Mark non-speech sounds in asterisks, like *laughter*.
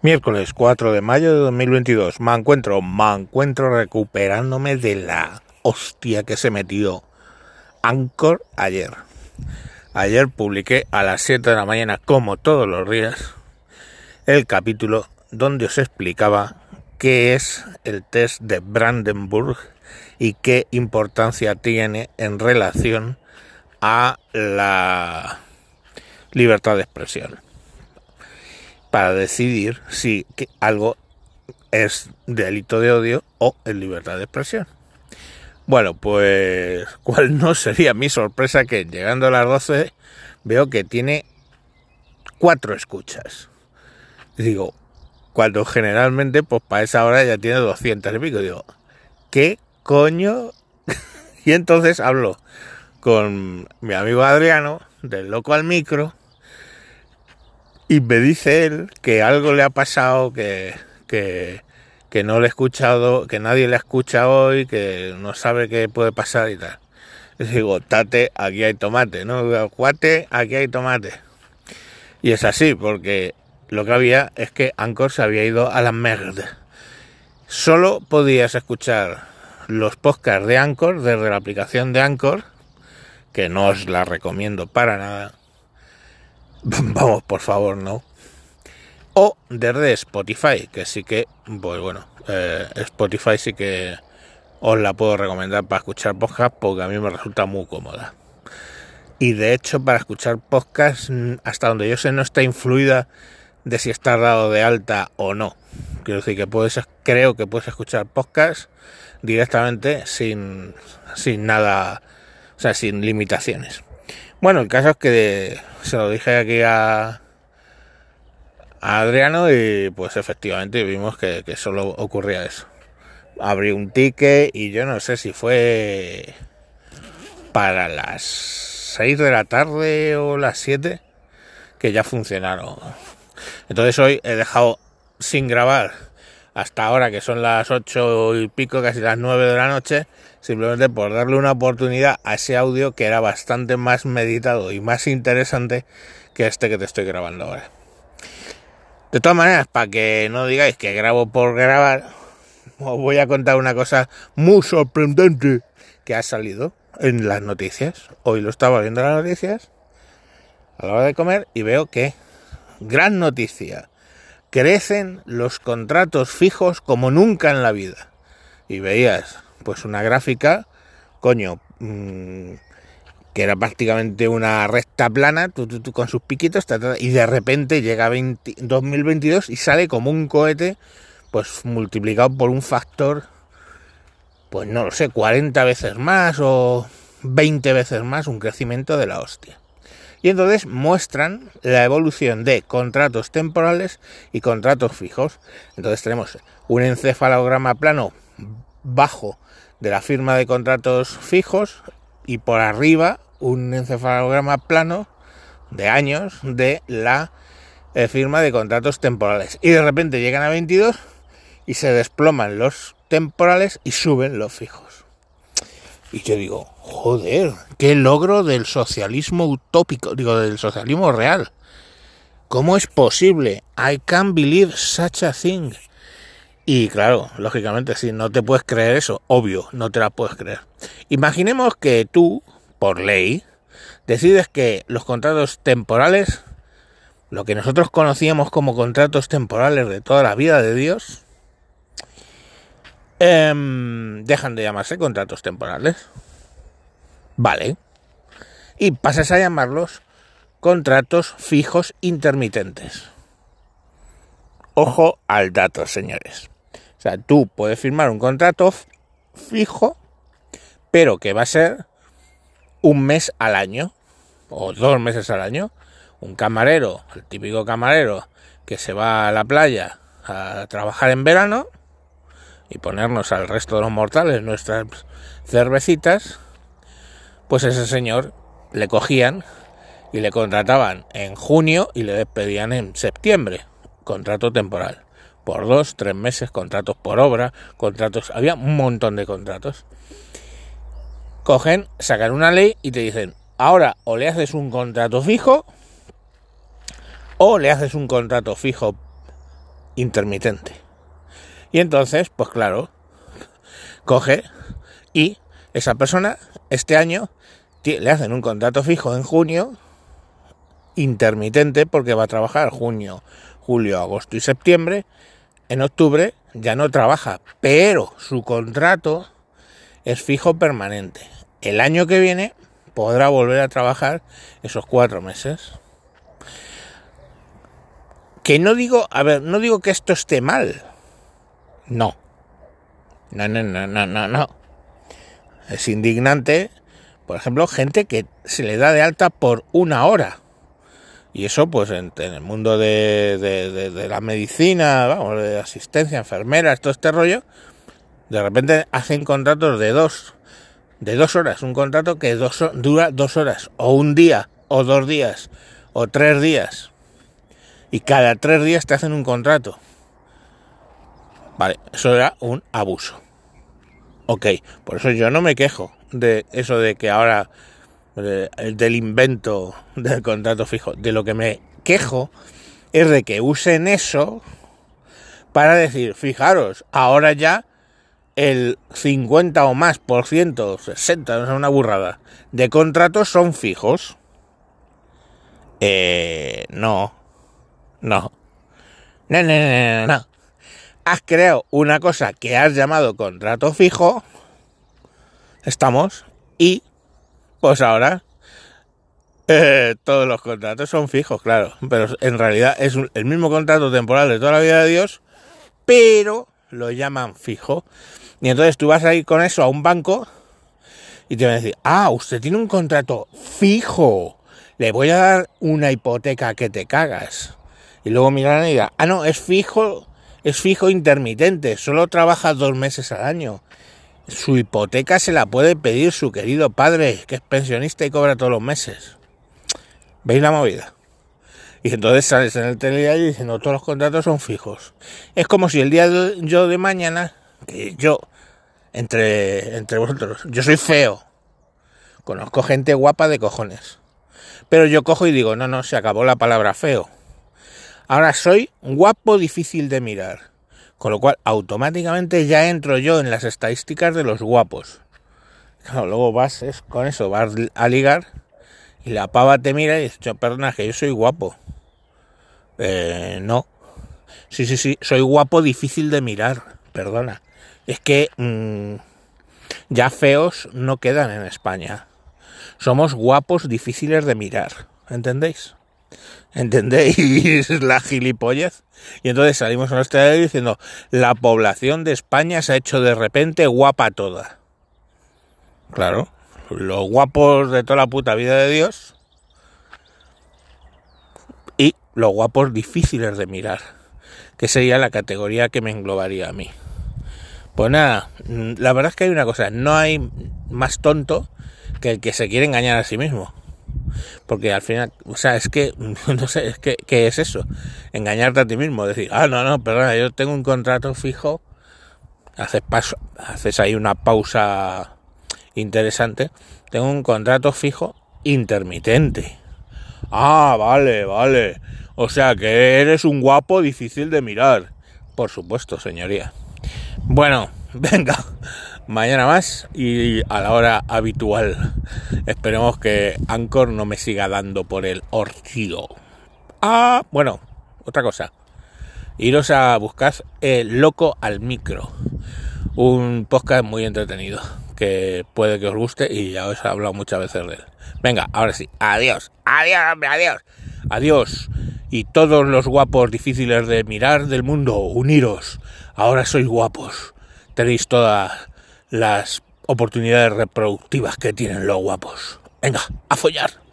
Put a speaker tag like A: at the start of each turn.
A: Miércoles 4 de mayo de 2022. Me encuentro, me encuentro recuperándome de la hostia que se metió Anchor ayer. Ayer publiqué a las 7 de la mañana, como todos los días, el capítulo donde os explicaba qué es el test de Brandenburg y qué importancia tiene en relación a la libertad de expresión para decidir si algo es delito de odio o es libertad de expresión. Bueno, pues *laughs* cuál no sería mi sorpresa que llegando a las 12 veo que tiene cuatro escuchas. Digo, cuando generalmente pues para esa hora ya tiene 200 y pico. Digo, ¿qué coño? *laughs* y entonces hablo con mi amigo Adriano del Loco al Micro y me dice él que algo le ha pasado, que, que, no le he escuchado, que nadie le escucha hoy, que no sabe qué puede pasar y tal. Y digo, tate, aquí hay tomate, ¿no? Cuate, aquí hay tomate. Y es así, porque lo que había es que Anchor se había ido a la merda. Solo podías escuchar los podcasts de Anchor desde la aplicación de Anchor, que no os la recomiendo para nada *laughs* Vamos, por favor, no. O desde Spotify, que sí que, pues bueno, eh, Spotify sí que os la puedo recomendar para escuchar podcast porque a mí me resulta muy cómoda. Y de hecho, para escuchar podcast, mm, hasta donde yo sé, no está influida de si está dado de alta o no. Quiero decir que puedes, creo que puedes escuchar podcast directamente sin, sin nada, o sea, sin limitaciones. Bueno, el caso es que se lo dije aquí a, Adriano y pues efectivamente vimos que, solo ocurría eso. Abrí un ticket y yo no sé si fue para las 6 de la tarde o las 7 que ya funcionaron. Entonces hoy he dejado sin grabar hasta ahora que son las 8 y pico, casi las 9 de la noche, simplemente por darle una oportunidad a ese audio que era bastante más meditado y más interesante que este que te estoy grabando ahora. De todas maneras, para que no digáis que grabo por grabar, os voy a contar una cosa muy sorprendente que ha salido en las noticias. Hoy lo estaba viendo en las noticias a la hora de comer y veo que gran noticia. Crecen los contratos fijos como nunca en la vida. Y veías pues una gráfica, coño, mm, que era prácticamente una recta plana, con sus piquitos, y de repente llega 2022 y sale como un cohete, pues multiplicado por un factor, pues no lo sé, 40 veces más o 20 veces más, un crecimiento de la hostia. Y entonces muestran la evolución de contratos temporales y contratos fijos. Entonces tenemos un encefalograma plano bajo de la firma de contratos fijos y por arriba un encefalograma plano de años de la eh, firma de contratos temporales. Y de repente llegan a 22 y se desploman los temporales y suben los fijos. Y yo digo, joder, qué logro del socialismo utópico, digo, del socialismo real. ¿Cómo es posible? I can't believe such a thing. Y claro, lógicamente, si no te puedes creer eso, obvio, no te la puedes creer. Imaginemos que tú, por ley, decides que los contratos temporales, lo que nosotros conocíamos como contratos temporales de toda la vida de Dios, em, dejan de llamarse contratos temporales. Vale. Y pasas a llamarlos contratos fijos intermitentes. Ojo al dato, señores. O sea, tú puedes firmar un contrato fijo, pero que va a ser un mes al año o dos meses al año. Un camarero, el típico camarero que se va a la playa a trabajar en verano y ponernos al resto de los mortales nuestras cervecitas, pues ese señor le cogían y le contrataban en junio y le despedían en septiembre, contrato temporal por dos, tres meses, contratos por obra, contratos, había un montón de contratos. Cogen, sacan una ley y te dicen, ahora o le haces un contrato fijo o le haces un contrato fijo intermitente. Y entonces, pues claro, coge y esa persona este año le hacen un contrato fijo en junio, intermitente, porque va a trabajar junio, julio, agosto y septiembre. En octubre ya no trabaja, pero su contrato es fijo permanente. El año que viene podrá volver a trabajar esos cuatro meses. Que no digo, a ver, no digo que esto esté mal. No. No, no, no, no, no, no. Es indignante, por ejemplo, gente que se le da de alta por una hora. Y eso, pues, en, el mundo de, de, la medicina, vamos, de asistencia, enfermeras, todo este rollo, de repente hacen contratos de dos, de dos horas, un contrato que dos, dura dos horas, o un día, o dos días, o tres días y cada tres días te hacen un contrato. Vale, eso era un abuso. Ok, por eso yo no me quejo de eso de que ahora del invento del contrato fijo. De lo que me quejo es de que usen eso para decir, fijaros, ahora ya el 50 o más por ciento, 60, no es una burrada, de contratos son fijos. Eh, no, no. No, no, no, no, Has creado una cosa que has llamado contrato fijo. Estamos. Y pues ahora eh, todos los contratos son fijos, claro. Pero en realidad es el mismo contrato temporal de toda la vida de Dios, pero lo llaman fijo. Y entonces tú vas a ir con eso a un banco y te van a decir, ah, usted tiene un contrato fijo. Le voy a dar una hipoteca que te cagas. Y luego miran y dirán, ah, no, es fijo, es fijo intermitente, solo trabaja dos meses al año. Su hipoteca se la puede pedir su querido padre, que es pensionista y cobra todos los meses. ¿Veis la movida? Y entonces sales en el telediario diciendo todos los contratos son fijos. Es como si el día de, yo de mañana, que yo, entre, entre vosotros, yo soy feo. Conozco gente guapa de cojones. Pero yo cojo y digo, no, no, se acabó la palabra feo. Ahora soy guapo difícil de mirar. Con lo cual, automáticamente ya entro yo en las estadísticas de los guapos. Claro, luego vas con eso, vas a ligar y la pava te mira y dice, perdona, que yo soy guapo. Eh, no. Sí, sí, sí, soy guapo difícil de mirar, perdona. Es que mm, ya feos no quedan en España. Somos guapos difíciles de mirar, ¿entendéis? ¿Entendéis *laughs* la gilipollez? Y entonces salimos a nuestra diciendo, la población de España se ha hecho de repente guapa toda. Claro, los guapos de toda la puta vida de Dios y los guapos difíciles de mirar, que sería la categoría que me englobaría a mí. Pues nada, la verdad es que hay una cosa, no hay más tonto que el que se quiere engañar a sí mismo. Porque al final, o sea, es que, *laughs* no sé, es que, ¿qué es eso? Engañarte a ti mismo, decir, ah, no, no, perdona, yo tengo un contrato fijo, haces, paso, haces ahí una pausa interesante, tengo un contrato fijo intermitente. Ah, vale, vale. O sea que eres un guapo difícil de mirar. Por supuesto, señoría. Bueno, *laughs* venga mañana más y a la hora habitual. Esperemos que Anchor no me siga dando por el ortido. Ah, bueno, otra cosa. Iros a buscar el Loco al Micro. Un podcast muy entretenido que puede que os guste y ya os he hablado muchas veces de él. Venga, ahora sí. Adiós. Adiós, hombre, adiós. Adiós. Y todos los guapos difíciles de mirar del mundo, uniros. Ahora sois guapos. Tenéis toda las oportunidades reproductivas que tienen los guapos. Venga, a follar.